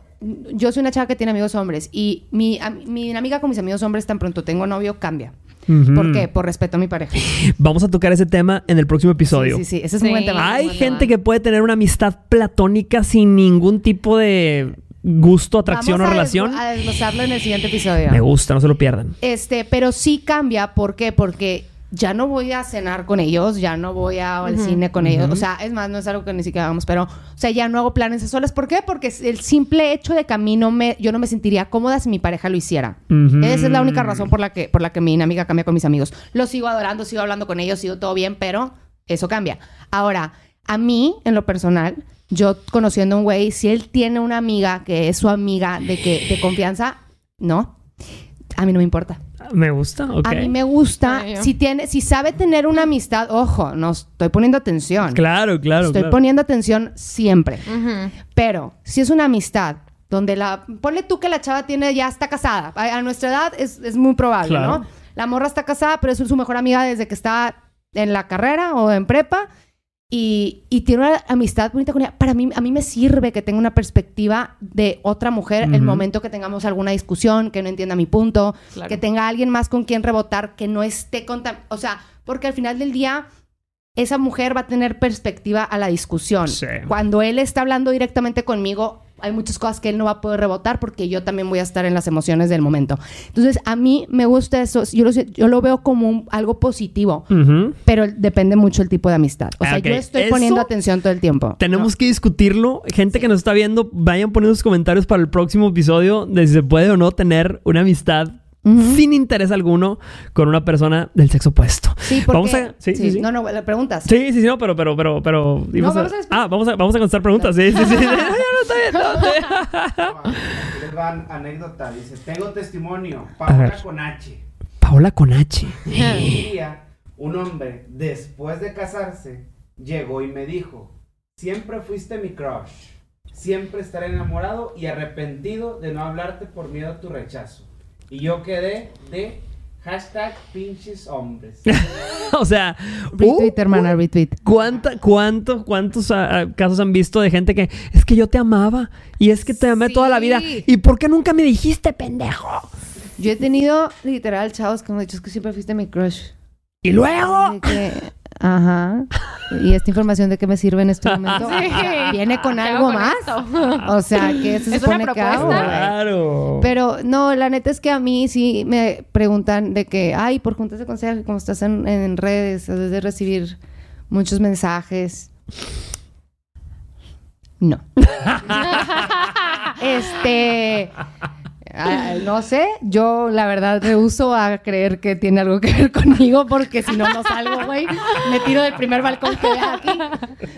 yo soy una chava que tiene amigos hombres y mi, am- mi dinámica con mis amigos hombres tan pronto tengo novio cambia. ¿Por qué? Por respeto a mi pareja. Vamos a tocar ese tema en el próximo episodio. Sí, sí, sí. Ese es un Sí. buen tema. Hay un buen gente tema. que puede tener una amistad platónica sin ningún tipo de gusto, atracción Vamos o a relación. A desglosarlo en el siguiente episodio. Me gusta, no se lo pierdan. Este, pero sí cambia. ¿Por qué? Porque ya no voy a cenar con ellos, ya no voy a- al cine con ellos. O sea, es más, no es algo que ni siquiera hagamos, pero, o sea, ya no hago planes a solas. ¿Por qué? Porque el simple hecho de que a mí no me, yo no me sentiría cómoda si mi pareja lo hiciera. Esa es la única razón por la que, por la que mi dinámica cambia con mis amigos. Los sigo adorando, sigo hablando con ellos, sigo todo bien, pero eso cambia. Ahora, a mí, en lo personal, yo conociendo a un güey, si él tiene una amiga que es su amiga de que de confianza, no. A mí no me importa. Me gusta, ok. A mí me gusta, Ay, si tiene, si sabe tener una amistad, ojo, no estoy poniendo atención. Claro, claro. estoy claro. poniendo atención siempre. Pero si es una amistad donde la... Ponle tú que la chava tiene ya está casada. A, a nuestra edad es, es muy probable, Claro. ¿no? La morra está casada, pero es su mejor amiga desde que está en la carrera o en prepa. Y, y tiene una amistad bonita con ella. Para mí, a mí me sirve que tenga una perspectiva de otra mujer el momento que tengamos alguna discusión, que no entienda mi punto, Claro. que tenga alguien más con quien rebotar, que no esté contam... O sea, porque al final del día esa mujer va a tener perspectiva a la discusión. Sí. Cuando él está hablando directamente conmigo, hay muchas cosas que él no va a poder rebotar porque yo también voy a estar en las emociones del momento. Entonces, a mí me gusta eso. Yo lo, yo lo veo como un- algo positivo, Ujú. pero depende mucho el tipo de amistad. O sea, Ok. yo estoy Eso poniendo atención todo el tiempo. Tenemos que discutirlo. Gente que nos está viendo, vayan poniendo sus comentarios para el próximo episodio de si se puede o no tener una amistad Ujú. sin interés alguno con una persona del sexo opuesto. Sí, porque... Vamos a... Sí, sí, sí. No, no, le preguntas. Sí, sí, sí, no, pero, pero, pero, pero... íbamos vamos a despe- ah, vamos a, vamos a contestar preguntas. Sí, sí, sí. Les va anécdota. Dice, tengo testimonio. Paola con H. Paola con H. Un día, un hombre, después de casarse, llegó y me dijo, siempre fuiste mi crush. Siempre estaré enamorado y arrepentido de no hablarte por miedo a tu rechazo. Y yo quedé de hashtag pinches hombres. o sea... Retweet, uh, hermana, retweet. ¿Cuánta, cuánto, ¿Cuántos ah, ah, casos han visto de gente que es que yo te amaba y es que te amé toda la vida? ¿Y por qué nunca me dijiste, pendejo? Yo he tenido, literal, chavos que me han dicho "Es que siempre fuiste mi crush. Y luego... Que, Ajá. ¿Y esta información de qué me sirve en este momento? Sí. Viene con ¿Qué algo con más. esto? O sea, que se ¿Es supone una que hago, propuesta? Claro. Pero no, la neta es que a mí sí me preguntan de que, ay, por juntas de consejo, como estás en, en redes, debes de recibir muchos mensajes. No. este. Ah, no sé, yo la verdad rehuso a creer que tiene algo que ver conmigo porque si no, no salgo, güey. Me tiro del primer balcón que vea aquí.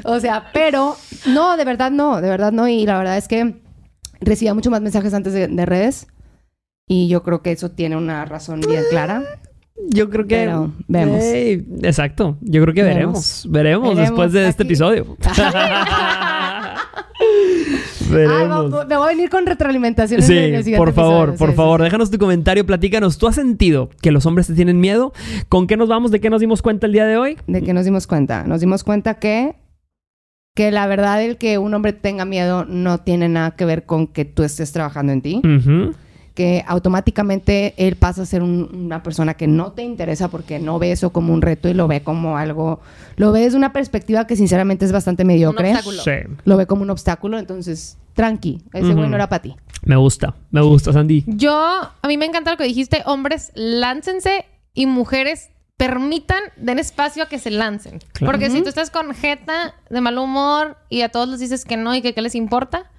O sea, pero no, de verdad no, de verdad no. Y la verdad es que recibía mucho más mensajes antes de, de redes. Y yo creo que eso tiene una razón bien clara. Yo creo que. Pero vemos. Ey, exacto. Yo creo que veremos. Veremos, Veremos después de este aquí. episodio. Ay, veremos. me voy a venir con retroalimentaciones Sí, en el por favor, episodio. por Sí, favor, sí. déjanos tu comentario, platícanos. ¿Tú has sentido que los hombres te tienen miedo? ¿Con qué nos vamos? ¿De qué nos dimos cuenta el día de hoy? ¿De qué nos dimos cuenta? Nos dimos cuenta que, que la verdad el que un hombre tenga miedo no tiene nada que ver con que tú estés trabajando en ti. Ujú. Que automáticamente él pasa a ser un- una persona que no te interesa porque no ve eso como un reto y lo ve como algo... Lo ve desde una perspectiva que sinceramente es bastante mediocre. obstáculo. Sí. Lo ve como un obstáculo, entonces tranqui. Ese Ujú. güey no era para ti. Me gusta, me gusta, Sandy. Yo, a mí me encanta lo que dijiste, hombres, láncense y mujeres permitan, den espacio a que se lancen. Claro. Porque si Ujú. tú estás con jeta, de mal humor y a todos les dices que no y que qué les importa,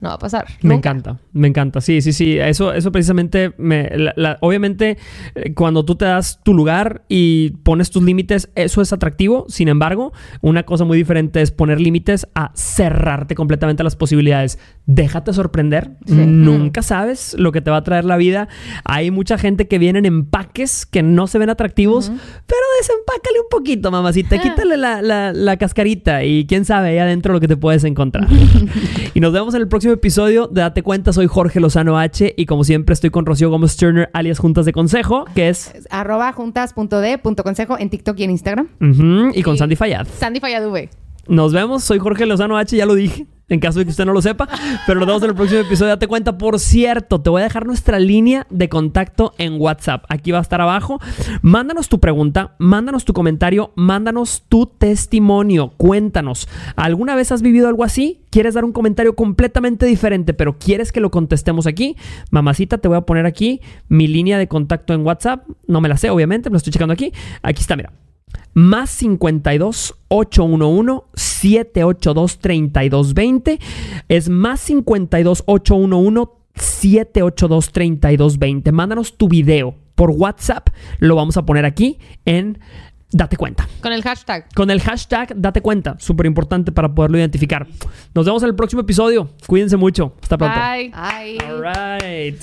no va a pasar. Me Nunca. encanta, me encanta. Sí, sí, sí. Eso, eso precisamente, me, la- la- obviamente, eh, cuando tú te das tu lugar y pones tus límites, eso es atractivo. Sin embargo, una cosa muy diferente es poner límites a cerrarte completamente a las posibilidades. Déjate sorprender. Nunca sabes lo que te va a traer la vida. Hay mucha gente que viene en empaques que no se ven atractivos, pero desempácale un poquito, mamacita. Quítale la, la- la cascarita y quién sabe ahí adentro lo que te puedes encontrar. y nos vemos en el próximo episodio de Date Cuenta. Soy Jorge Lozano H y como siempre estoy con Rocío Gómez Turner, alias Juntas de Consejo, que es... Arroba juntas.d.consejo en TikTok y en Instagram. Y con Y- Sandy Fayad. Sandy Falladube. Nos vemos. Soy Jorge Lozano H, ya lo dije. En caso de que usted no lo sepa, pero nos vemos en el próximo episodio. Date cuenta, por cierto, te voy a dejar nuestra línea de contacto en WhatsApp. Aquí va a estar abajo. Mándanos tu pregunta, mándanos tu comentario, mándanos tu testimonio. Cuéntanos, ¿alguna vez has vivido algo así? ¿Quieres dar un comentario completamente diferente, pero quieres que lo contestemos aquí? Mamacita, te voy a poner aquí mi línea de contacto en WhatsApp. No me la sé, obviamente, me lo estoy checando aquí. Aquí está, mira. Más 52 811 782 3220. Es más 52 811 782 3220. Mándanos tu video por WhatsApp. Lo vamos a poner aquí en Date cuenta. Con el hashtag. Con el hashtag Date cuenta. Súper importante para poderlo identificar. Nos vemos en el próximo episodio. Cuídense mucho. Hasta pronto. Bye. Ay. All right.